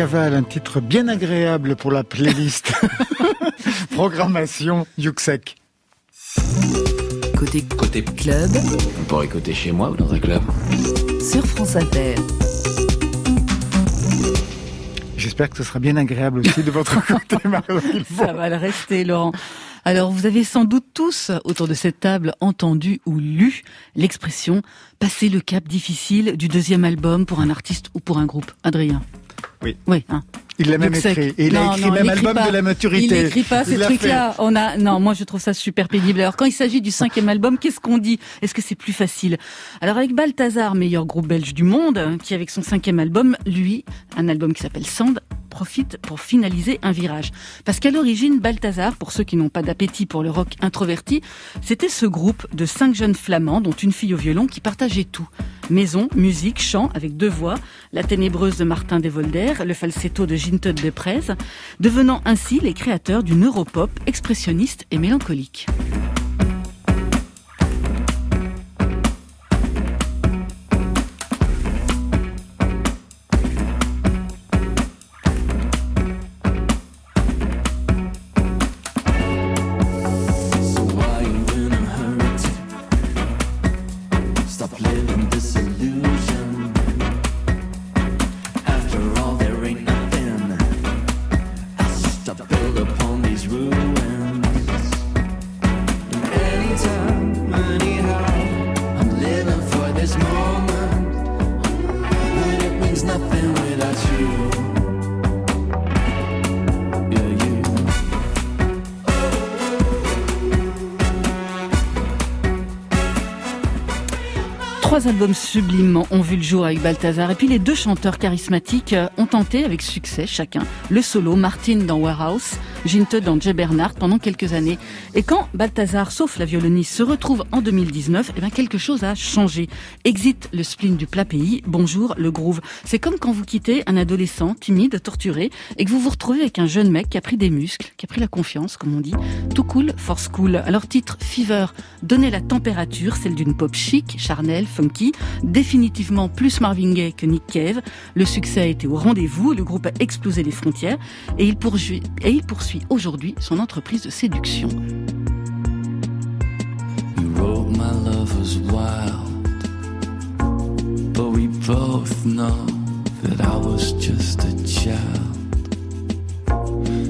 Speaker 1: Cavale, un titre bien agréable pour la playlist. *laughs* Programmation Yuxek.
Speaker 6: Côté, côté club.
Speaker 7: On pourrait écouter chez moi ou dans un club.
Speaker 6: Sur France Inter.
Speaker 1: J'espère que ce sera bien agréable aussi de votre *laughs* côté,
Speaker 4: Ça va le rester, Laurent. Alors, vous avez sans doute tous, autour de cette table, entendu ou lu l'expression passer le cap difficile du deuxième album pour un artiste ou pour un groupe. Adrien.
Speaker 2: Oui.
Speaker 4: Oui. Hein.
Speaker 1: Il l'a même écrit. Et il a écrit même album de la maturité.
Speaker 4: Il n'écrit pas ces trucs-là. On a, non, moi je trouve ça super pénible. Alors quand il s'agit du cinquième album, qu'est-ce qu'on dit? Est-ce que c'est plus facile? Alors avec Balthazar, meilleur groupe belge du monde, qui avec son cinquième album, lui, un album qui s'appelle Sand, profite pour finaliser un virage. Parce qu'à l'origine, Balthazar, pour ceux qui n'ont pas d'appétit pour le rock introverti, c'était ce groupe de cinq jeunes flamands, dont une fille au violon, qui partageait tout. Maison, musique, chant avec deux voix, la ténébreuse de Martin Devolder, le falsetto de Ginte de Prez, devenant ainsi les créateurs d'une europop expressionniste et mélancolique. Trois albums sublimes ont vu le jour avec Balthazar. Et puis les deux chanteurs charismatiques euh, ont tenté avec succès chacun le solo, Martin dans Warehouse, Ginte dans Jay Bernard pendant quelques années. Et quand Balthazar, sauf la violoniste, se retrouve en 2019, eh bien quelque chose a changé. Exit le spleen du plat pays, bonjour le groove. C'est comme quand vous quittez un adolescent timide, torturé, et que vous vous retrouvez avec un jeune mec qui a pris des muscles, qui a pris la confiance, comme on dit. Tout cool, force cool. Alors titre Fever, donner la température, celle d'une pop chic, charnelle, définitivement plus Marvin Gaye que Nick Cave. Le succès a été au rendez-vous, le groupe a explosé les frontières et il poursuit, et il poursuit aujourd'hui son entreprise de séduction.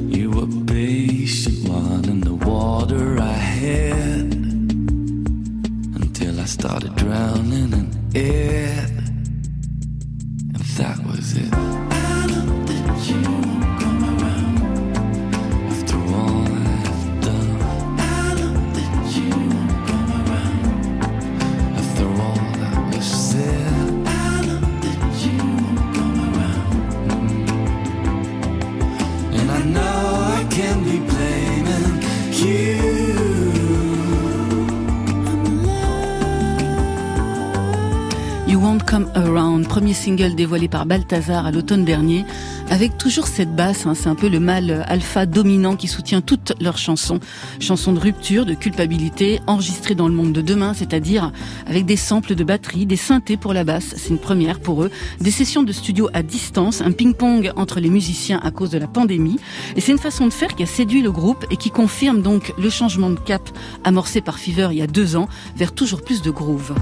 Speaker 4: You were patient one in the water I had until I started drowning in it. And that was it. can be Come Around, premier single dévoilé par Balthazar à l'automne dernier, avec toujours cette basse, hein, c'est un peu le mal alpha dominant qui soutient toutes leurs chansons. Chansons de rupture, de culpabilité, enregistrées dans le monde de demain, c'est-à-dire avec des samples de batterie, des synthés pour la basse, c'est une première pour eux, des sessions de studio à distance, un ping-pong entre les musiciens à cause de la pandémie. Et c'est une façon de faire qui a séduit le groupe et qui confirme donc le changement de cap amorcé par Fever il y a deux ans vers toujours plus de groove.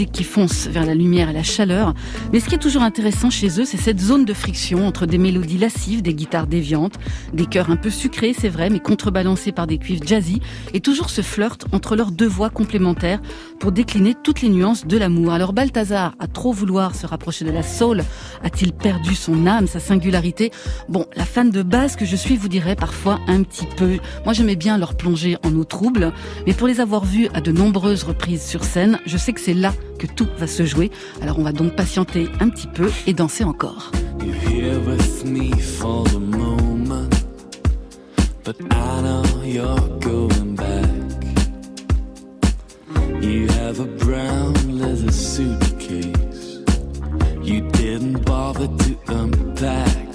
Speaker 8: Qui fonce vers la lumière et la chaleur. Mais ce qui est toujours intéressant chez eux, c'est cette zone de friction entre des mélodies lascives, des guitares déviantes, des chœurs un peu sucrés, c'est vrai, mais contrebalancés par des cuivres jazzy, et toujours ce flirt entre leurs deux voix complémentaires pour décliner toutes les nuances de l'amour. Alors Balthazar, à trop vouloir se rapprocher de la soul, a-t-il perdu son âme, sa singularité? Bon, la fan de base que je suis vous dirait parfois un petit peu. Moi j'aimais bien leur plonger en eau trouble, mais pour les avoir vus à de nombreuses reprises sur scène, je sais que c'est là que tout va se jouer. Alors on va donc patienter un petit peu et danser encore. You have a brown leather suitcase. You didn't bother to unpack.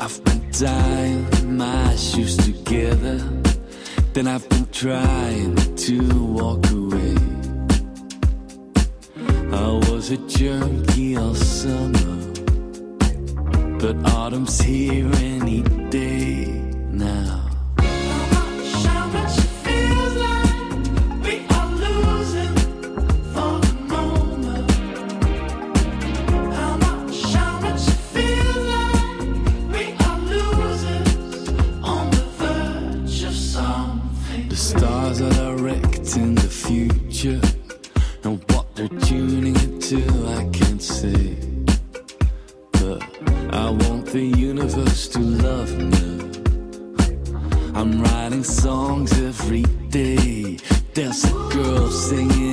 Speaker 8: I've been tying my shoes together. Then I've been trying to walk away. Was a junkie all summer. But autumn's here any day now. I'm writing songs every day. There's a girl singing.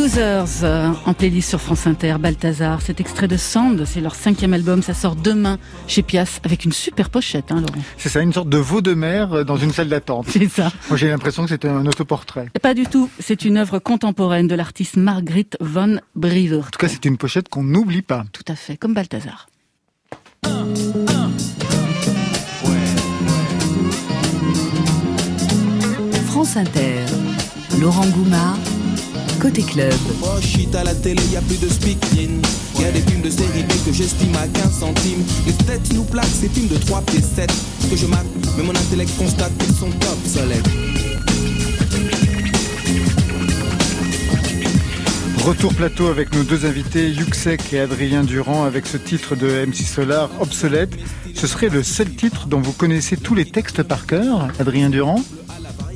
Speaker 8: Losers euh, en playlist sur France Inter, Balthazar. Cet extrait de Sand, c'est leur cinquième album. Ça sort demain chez Pias avec une super pochette, hein, Laurent.
Speaker 1: C'est ça, une sorte de veau de mer euh, dans une salle d'attente. *laughs*
Speaker 8: C'est ça.
Speaker 1: Moi, j'ai l'impression que c'était un autoportrait.
Speaker 8: Pas du tout. C'est une œuvre contemporaine de l'artiste Margrit von Briever.
Speaker 1: En tout cas, c'est une pochette qu'on n'oublie pas.
Speaker 8: Tout à fait, comme Balthazar.
Speaker 6: France Inter. Laurent Goumard Côté club.
Speaker 9: Oh shit, à la télé, y a plus de speaking. Y a des films de série B que j'estime à 15 centimes. Les têtes nous plaquent ces films de 3 pieds 7 que je mate, mais mon intellect constate qu'ils sont soleil.
Speaker 1: Retour plateau avec nos deux invités, Yuxek et Adrien Durand, avec ce titre de MC Solar, Obsolète. Ce serait le seul titre dont vous connaissez tous les textes par cœur, Adrien Durand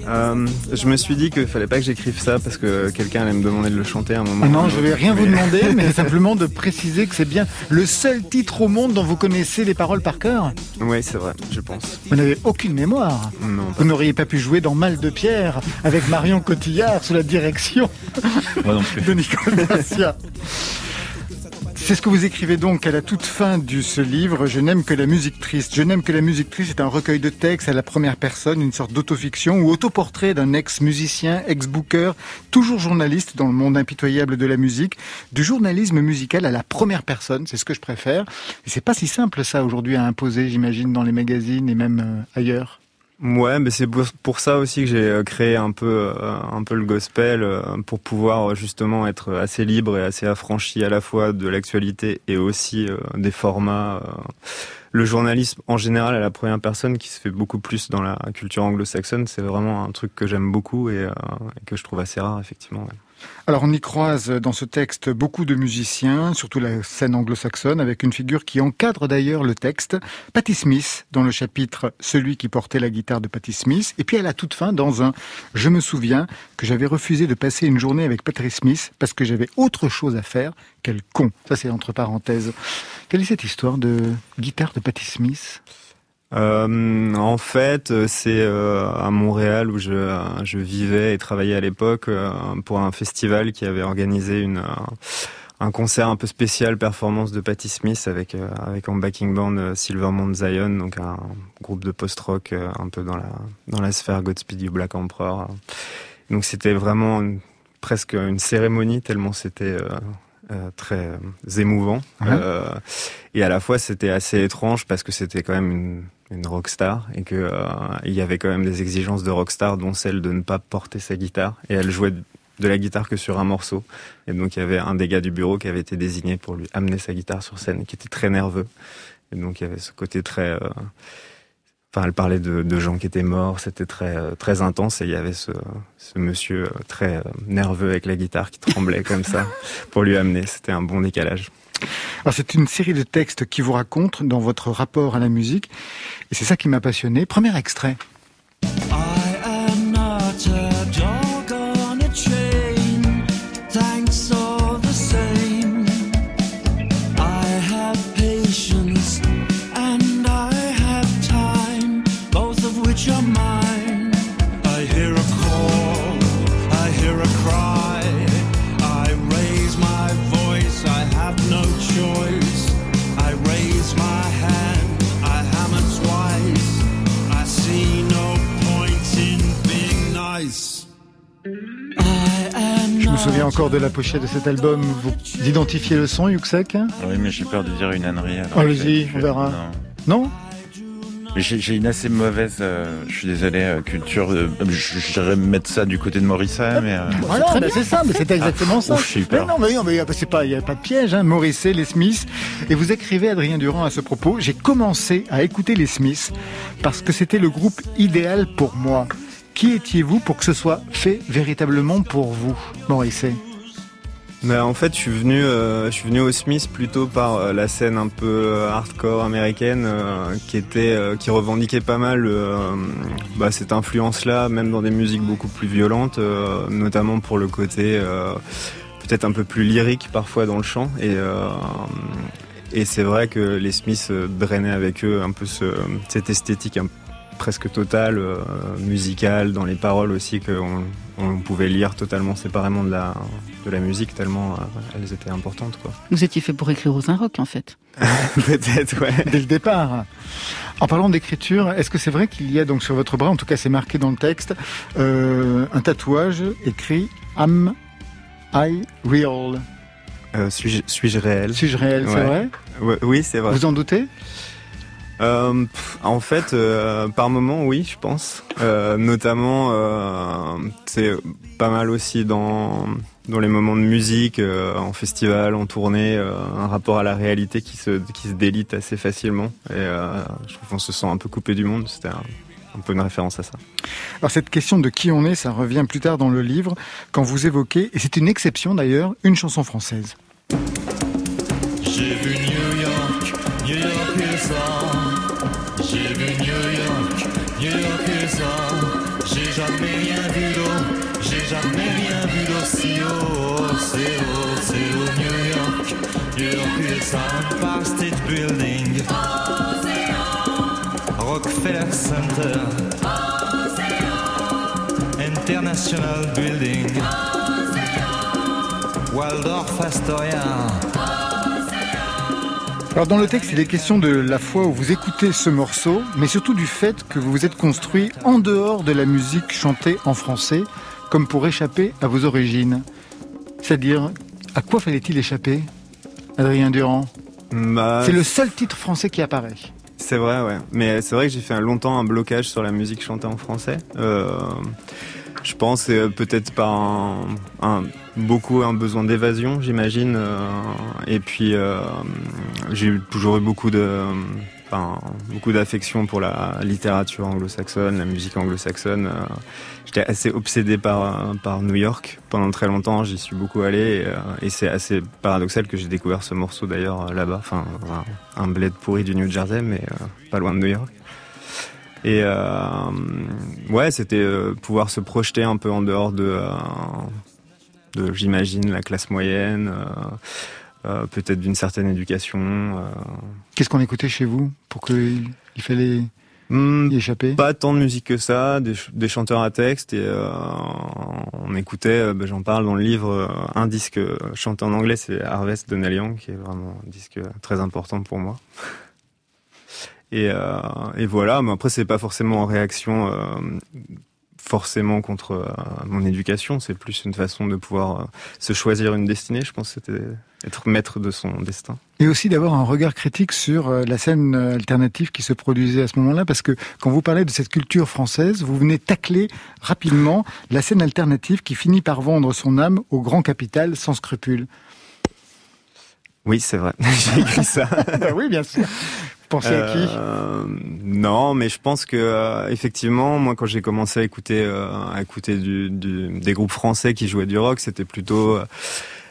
Speaker 2: euh, je me suis dit qu'il fallait pas que j'écrive ça parce que quelqu'un allait me demander de le chanter à un moment.
Speaker 1: Non, je vais rien vous demander, *laughs* mais simplement de préciser que c'est bien le seul titre au monde dont vous connaissez les paroles par cœur.
Speaker 2: Oui, c'est vrai, je pense.
Speaker 1: Vous n'avez aucune mémoire.
Speaker 2: Non.
Speaker 1: Vous n'auriez pas pu jouer dans Mal de Pierre avec Marion Cotillard sous la direction de Nicolas Garcia. C'est ce que vous écrivez donc à la toute fin de ce livre, Je n'aime que la musique triste. Je n'aime que la musique triste est un recueil de textes à la première personne, une sorte d'autofiction ou autoportrait d'un ex-musicien, ex-booker, toujours journaliste dans le monde impitoyable de la musique, du journalisme musical à la première personne, c'est ce que je préfère. Et c'est pas si simple ça aujourd'hui à imposer, j'imagine, dans les magazines et même euh, ailleurs.
Speaker 2: Ouais, mais c'est pour ça aussi que j'ai euh, créé un peu, euh, un peu le gospel euh, pour pouvoir justement être assez libre et assez affranchi à la fois de l'actualité et aussi des formats. Le journalisme en général à la première personne qui se fait beaucoup plus dans la culture anglo-saxonne, c'est vraiment un truc que j'aime beaucoup et, que je trouve assez rare effectivement.
Speaker 1: Alors on y croise dans ce texte beaucoup de musiciens, surtout la scène anglo-saxonne, avec une figure qui encadre d'ailleurs le texte, Patti Smith, dans le chapitre Celui qui portait la guitare de Patti Smith, et puis à la toute fin dans un Je me souviens que j'avais refusé de passer une journée avec Patti Smith parce que j'avais autre chose à faire, quel con. Ça c'est entre parenthèses. Quelle est cette histoire de guitare de Patti Smith?
Speaker 2: Euh, en fait, c'est euh, à Montréal où je, vivais et travaillais à l'époque euh, pour un festival qui avait organisé un concert un peu spécial performance de Patti Smith avec en backing band Silvermount Zion donc un groupe de post-rock un peu dans la sphère Godspeed You Black Emperor. Donc c'était vraiment presque une cérémonie tellement c'était euh, très émouvant. Euh, et à la fois, c'était assez étrange parce que c'était quand même une, une rockstar et que euh, il y avait quand même des exigences de rockstar, dont celle de ne pas porter sa guitare. Et elle jouait de la guitare que sur un morceau. Et donc il y avait un des gars du bureau qui avait été désigné pour lui amener sa guitare sur scène, qui était très nerveux. Et donc il y avait ce côté très Enfin, elle parlait de, gens qui étaient morts, c'était très euh, très intense et il y avait ce, monsieur euh, très euh, nerveux avec la guitare qui tremblait *laughs* comme ça pour lui amener. C'était un bon décalage.
Speaker 1: Alors c'est une série de textes qui vous racontent dans votre rapport à la musique et c'est ça qui m'a passionné. Premier extrait. Souviens encore de la pochette de cet album. Vous identifiez le son, Yuxek?
Speaker 3: Oui, mais j'ai peur de dire une ânerie.
Speaker 1: Allez-y, on verra. Non,
Speaker 3: j'ai une assez mauvaise, euh, je suis désolé, euh, culture. Euh, J'irais mettre ça du côté de Morrissey, mais.
Speaker 1: voilà, c'est ça, mais c'est exactement ah, ça.
Speaker 3: Ouf, mais
Speaker 1: non, mais non, mais c'est pas, il n'y a pas de piège, hein. Morrissey, les Smiths. Et vous écrivez, Adrien Durand, à ce propos, j'ai commencé à écouter les Smiths parce que c'était le groupe idéal pour moi. Qui étiez-vous pour que ce soit fait véritablement pour vous, Maurice?
Speaker 2: Mais en fait, je suis venu, euh, je suis venu au Smith plutôt par euh, la scène un peu euh, hardcore américaine, qui était, qui revendiquait pas mal bah, cette influence-là, même dans des musiques beaucoup plus violentes, notamment pour le côté peut-être un peu plus lyrique parfois dans le chant. Et, c'est vrai que les Smiths drainaient avec eux un peu ce, cette esthétique un presque totale, euh, musicale, dans les paroles aussi, qu'on on pouvait lire totalement séparément de la, de la musique, tellement euh, elles étaient importantes. Quoi.
Speaker 4: Vous étiez fait pour écrire aux un rock, en fait *laughs*
Speaker 2: Peut-être, ouais.
Speaker 1: Dès le départ. En parlant d'écriture, est-ce que c'est vrai qu'il y a donc sur votre bras, en tout cas c'est marqué dans le texte, euh, un tatouage écrit Am I Real
Speaker 2: Suis-je suis réel?
Speaker 1: Suis-je réel, c'est vrai?
Speaker 2: Oui, c'est vrai.
Speaker 1: Vous en doutez?
Speaker 2: Euh, en fait, euh, par moment, oui, je pense. Euh, notamment, euh, c'est pas mal aussi dans dans les moments de musique, euh, en festival, en tournée, un rapport à la réalité qui se qui se délite assez facilement. Et je trouve qu'on se sent un peu coupé du monde. C'était un, un peu une référence à ça.
Speaker 1: Alors cette question de qui on est, ça revient plus tard dans le livre quand vous évoquez, et c'est une exception d'ailleurs, une chanson française. J'ai vu New York, New York j'ai Alors dans le texte, il est question de la fois où vous écoutez ce morceau, mais surtout du fait que vous vous êtes construit en dehors de la musique chantée en français, comme pour échapper à vos origines. C'est-à-dire, à quoi fallait-il échapper, Adrien Durand
Speaker 2: Bah,
Speaker 1: C'est le seul titre français qui apparaît.
Speaker 2: C'est vrai, ouais. Mais c'est vrai que j'ai fait longtemps un blocage sur la musique chantée en français. Euh, je pense peut-être par un, un- beaucoup un besoin d'évasion, j'imagine. euh, et puis euh, j'ai toujours eu beaucoup de, beaucoup d'affection pour la littérature anglo-saxonne, la musique anglo-saxonne. euh, J'étais assez obsédé par New York pendant très longtemps. J'y suis beaucoup allé et, euh, et c'est assez paradoxal que j'ai découvert ce morceau d'ailleurs euh, là-bas. Enfin, un, bled pourri du New Jersey, mais pas loin de New York. Et ouais, c'était pouvoir se projeter un peu en dehors de, de j'imagine, la classe moyenne, euh, peut-être d'une certaine éducation. euh.
Speaker 1: Qu'est-ce qu'on écoutait chez vous pour qu'il il fallait
Speaker 2: Hmm,
Speaker 1: y échapper?
Speaker 2: pas tant de musique que ça, des, ch- des chanteurs à texte et euh, on écoutait, euh, ben, j'en parle dans le livre, euh, un disque chanté en anglais, c'est Harvest de Young, qui est vraiment un disque très important pour moi. *laughs* Et, euh, et voilà, mais après c'est pas forcément en réaction euh, forcément contre mon éducation, c'est plus une façon de pouvoir se choisir une destinée. Je pense que c'était être maître de son destin.
Speaker 1: Et aussi d'avoir un regard critique sur euh, la scène euh, alternative qui se produisait à ce moment-là, parce que quand vous parlez de cette culture française, vous venez tacler rapidement la scène alternative qui finit par vendre son âme au grand capital sans scrupule.
Speaker 2: Oui, c'est vrai. *laughs* J'ai écrit ça. *laughs*
Speaker 1: oui, bien sûr. Pensez à qui?
Speaker 2: Euh, Non, mais je pense que euh, effectivement, moi, quand j'ai commencé à écouter, euh, à écouter du, du- des groupes français qui jouaient du rock, c'était plutôt euh,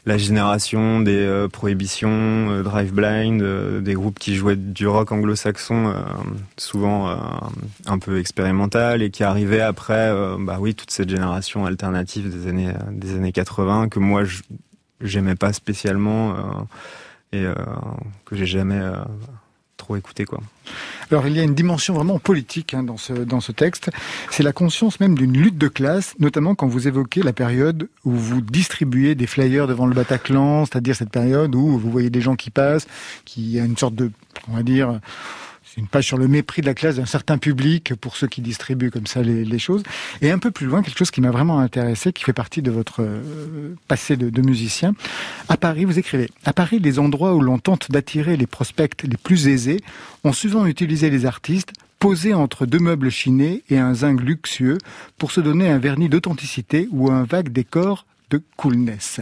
Speaker 2: la génération des euh, Prohibitions, euh, Drive Blind, euh, des groupes qui jouaient du rock anglo-saxon, euh, souvent euh, un peu expérimental, et qui arrivaient après, bah oui, toute cette génération alternative des années des années 80 que moi j'aimais pas spécialement et que j'ai jamais trop quoi.
Speaker 1: Alors il y a une dimension vraiment politique hein, dans ce dans ce texte. C'est la conscience même d'une lutte de classe, notamment quand vous évoquez la période où vous distribuez des flyers devant le Bataclan, c'est-à-dire cette période où vous voyez des gens qui passent, qui a une sorte de, on va dire, une page sur le mépris de la classe d'un certain public pour ceux qui distribuent comme ça les, les choses. Et un peu plus loin, quelque chose qui m'a vraiment intéressé, qui fait partie de votre euh, passé de, de musicien. À Paris, vous écrivez À Paris, les endroits où l'on tente d'attirer les prospects les plus aisés ont souvent utilisé les artistes posés entre deux meubles chinés et un zinc luxueux pour se donner un vernis d'authenticité ou un vague décor de coolness.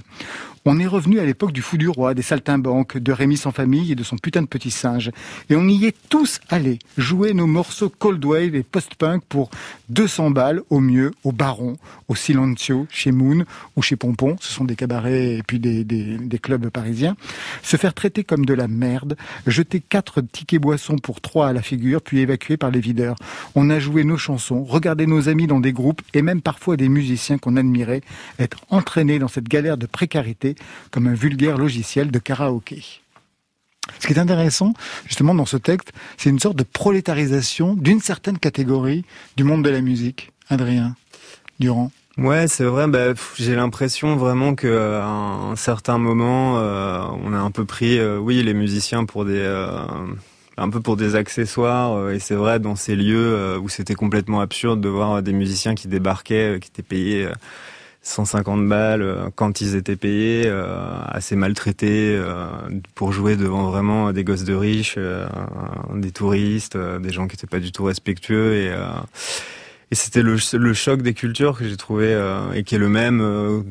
Speaker 1: On est revenu à l'époque du fou du roi, des saltimbanques, de Rémi sans famille et de son putain de petit singe. Et on y est tous allés jouer nos morceaux cold wave et post-punk pour 200 balles au mieux au Baron, au Silencio, chez Moon ou chez Pompon. Ce sont des cabarets et puis des, clubs parisiens. Se faire traiter comme de la merde, jeter quatre tickets boissons pour trois à la figure, puis évacuer par les videurs. On a joué nos chansons, regardé nos amis dans des groupes et même parfois des musiciens qu'on admirait être entraînés dans cette galère de précarité comme un vulgaire logiciel de karaoké. Ce qui est intéressant, justement, dans ce texte, c'est une sorte de prolétarisation d'une certaine catégorie du monde de la musique. Adrien Durand.
Speaker 2: Ouais, c'est vrai. Bah, j'ai l'impression vraiment que euh, à un certain moment, euh, on a un peu pris, euh, oui, les musiciens pour des, euh, un peu pour des accessoires. euh, et c'est vrai dans ces lieux euh, où c'était complètement absurde de voir des musiciens qui débarquaient, euh, qui étaient payés. Euh, 150 balles euh, quand ils étaient payés, euh, assez maltraités euh, pour jouer devant vraiment des gosses de riches, euh, des touristes, euh, des gens qui étaient pas du tout respectueux. Et euh, et c'était le, le choc des cultures que j'ai trouvé euh, et qui est le même euh,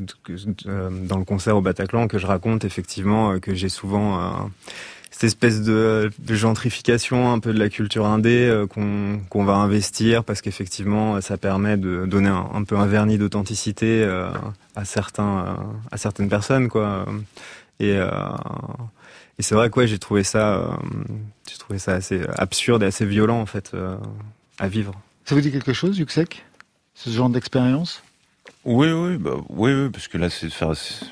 Speaker 2: dans le concert au Bataclan que je raconte effectivement que j'ai souvent cette espèce de, de gentrification un peu de la culture indé euh, qu'on va investir parce qu'effectivement ça permet de donner un, un peu un vernis d'authenticité euh, à certains euh, à certaines personnes quoi. Et euh, et c'est vrai que ouais, j'ai trouvé ça euh, j'ai trouvé ça assez absurde et assez violent en fait euh, à vivre.
Speaker 1: Ça vous dit quelque chose, Yuxek? Ce genre d'expérience?
Speaker 3: Oui, oui, bah, oui, oui, parce que là, c'est faire. c'est-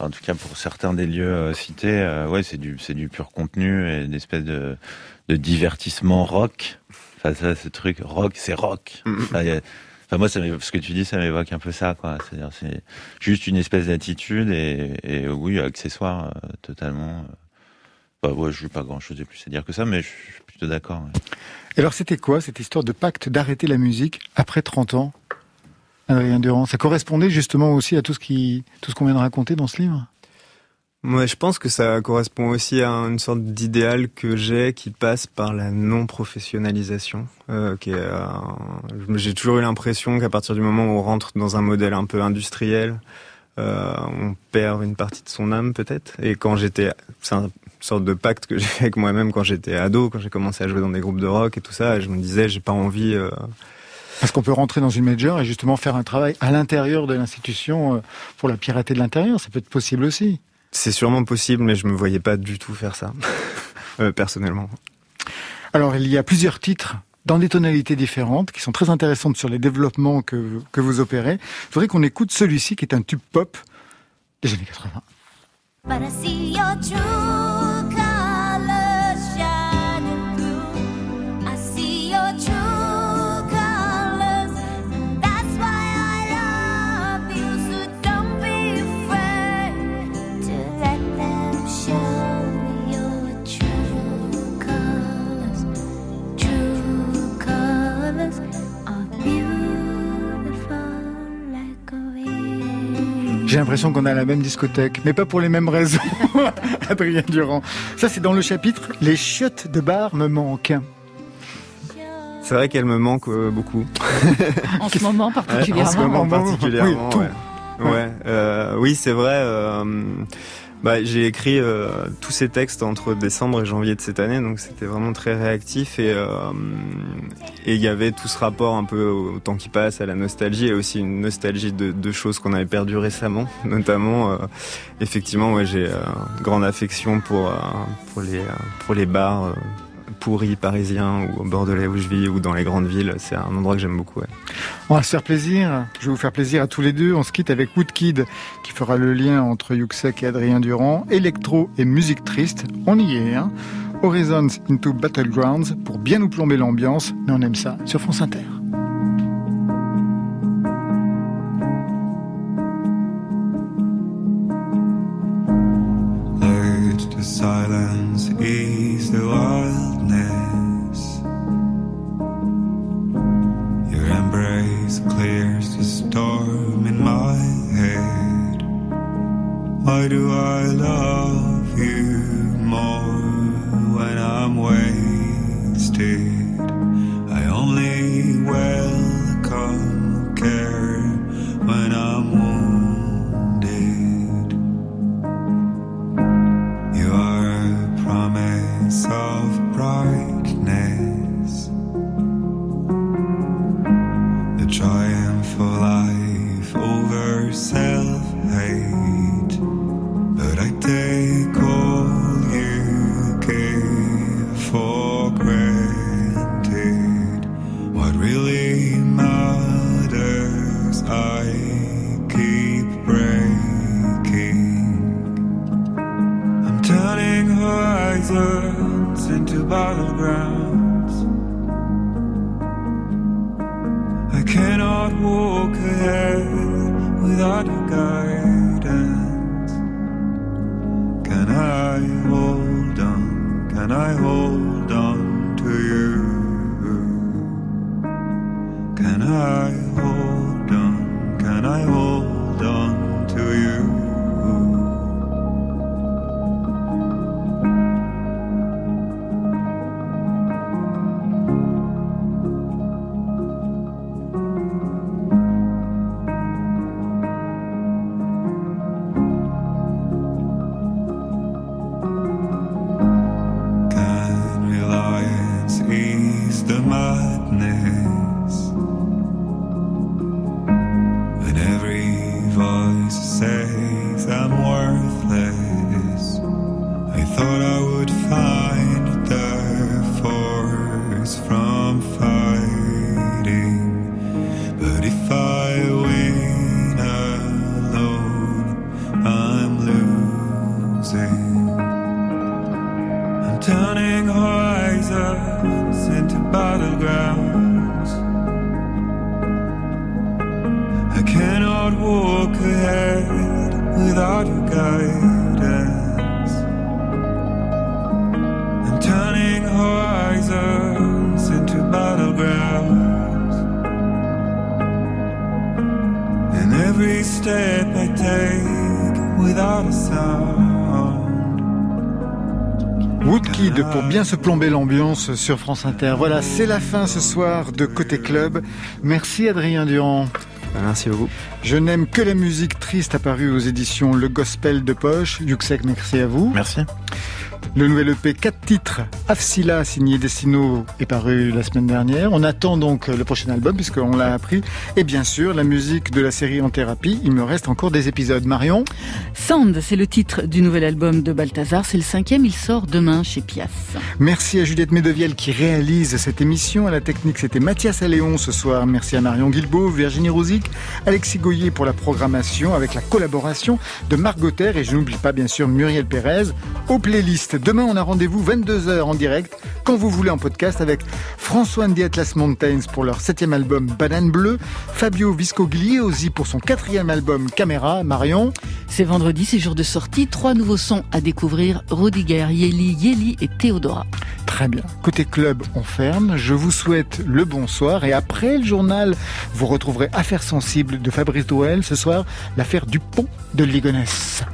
Speaker 3: En tout cas, pour certains des lieux euh, cités, euh, ouais, c'est du, c'est du pur contenu et une espèce de, de divertissement rock. Enfin, ça, ce truc rock, c'est rock. Enfin, y a- enfin, moi, ça ce que tu dis, ça m'évoque un peu ça, quoi. C'est-à-dire, c'est juste une espèce d'attitude et, et oui, accessoire euh, totalement. Bah ouais, je n'ai pas grand-chose de plus à dire que ça, mais je suis plutôt d'accord.
Speaker 10: Et alors, c'était quoi cette histoire de pacte d'arrêter la musique après 30 ans? Adrien Durand, ça correspondait justement aussi à tout ce qui, tout ce qu'on vient de raconter dans ce livre?
Speaker 2: Moi, je pense que ça correspond aussi à une sorte d'idéal que j'ai qui passe par la non-professionnalisation. Euh, euh, j'ai toujours eu l'impression qu'à partir du moment où on rentre dans un modèle un peu industriel, euh, on perd une partie de son âme peut-être. Et quand j'étais, c'est une sorte de pacte que *laughs* j'ai fait avec moi-même quand j'étais ado, quand j'ai commencé à jouer dans des groupes de rock et tout ça. Je me disais, j'ai pas envie.
Speaker 10: Parce qu'on peut rentrer dans une major et justement faire un travail à l'intérieur de l'institution euh, pour la pirater de l'intérieur. Ça peut être possible aussi.
Speaker 2: C'est sûrement possible, mais je me voyais pas du tout faire ça, *laughs* euh, personnellement.
Speaker 10: Alors, il y a plusieurs titres dans des tonalités différentes qui sont très intéressantes sur les développements que, que vous opérez. Je voudrais qu'on écoute celui-ci qui est un tube pop des années 80. J'ai l'impression qu'on a la même discothèque, mais pas pour les mêmes raisons. *laughs* Adrien Durand. Ça, c'est dans le chapitre Les chiottes de bar me manquent.
Speaker 2: C'est vrai qu'elles me manquent euh, beaucoup.
Speaker 4: en ce moment particulièrement. en ce
Speaker 2: moment particulièrement, oui, ouais. Euh, oui, c'est vrai. Euh, bah, j'ai écrit euh, tous ces textes entre décembre et janvier de cette année, donc c'était vraiment très réactif et euh, et il y avait tout ce rapport un peu au temps qui passe, à la nostalgie et aussi une nostalgie de, de choses qu'on avait perdues récemment, *laughs* notamment euh, effectivement ouais j'ai grande affection pour pour les pour les bars pourri parisien ou au Bordelais où je vis ou dans les grandes villes. C'est un endroit que j'aime beaucoup.
Speaker 10: On va se faire plaisir. Je vais vous faire plaisir à tous les deux. On se quitte avec Woodkid qui fera le lien entre Yuxek et Adrien Durand. Électro et musique triste. On y est. Hein Horizons into Battlegrounds pour bien nous plomber l'ambiance. Mais on aime ça sur France Inter. clears the storm in my head. Why do I love you more when I'm wasted? I only welcome care when I'm wounded. You are a promise of pride. I'm turning horizons into battlegrounds. I cannot walk ahead without your guidance. I'm turning horizons into battlegrounds. And every step I take without a
Speaker 1: Woodkid pour bien se plomber l'ambiance sur France Inter. Voilà, c'est la fin ce soir de Côté Club. Merci Adrien Durand.
Speaker 2: Ben, merci à vous.
Speaker 1: Je n'aime que la musique triste apparue aux éditions Le Gospel de Poche. Yuxek, merci à vous.
Speaker 3: Merci.
Speaker 1: Le nouvel EP 4 titres, Afsila, signé Destino, est paru la semaine dernière. On attend donc le prochain album, puisqu'on l'a appris. Et bien sûr, la musique de la série En Thérapie. Il me reste encore des épisodes. Marion
Speaker 4: Sand, c'est le titre du nouvel album de Balthazar. C'est le cinquième, il sort demain chez Pias.
Speaker 1: Merci à Juliette Medeviel qui réalise cette émission. À la technique, c'était Mathias Alléon ce soir. Merci à Marion Guilbeault, Virginie Rouzic, Alexis Goyer pour la programmation, avec la collaboration de Marc Gauthier. Et je n'oublie pas, bien sûr, Muriel Pérez aux playlists. Demain, on a rendez-vous 22h en direct, quand vous voulez en podcast, avec François and the Atlas Mountains pour leur septième album Banane Bleue, Fabio Viscogliosi pour son quatrième album Caméra, Marion.
Speaker 4: C'est vendredi, c'est jour de sortie. Trois nouveaux sons à découvrir, Rodiger, Yeli, Yeli et Théodora.
Speaker 1: Très bien. Côté club, on ferme. Je vous souhaite le bonsoir. Et après le journal, vous retrouverez Affaires sensibles de Fabrice Douel. Ce soir, l'affaire du pont de Ligonnès.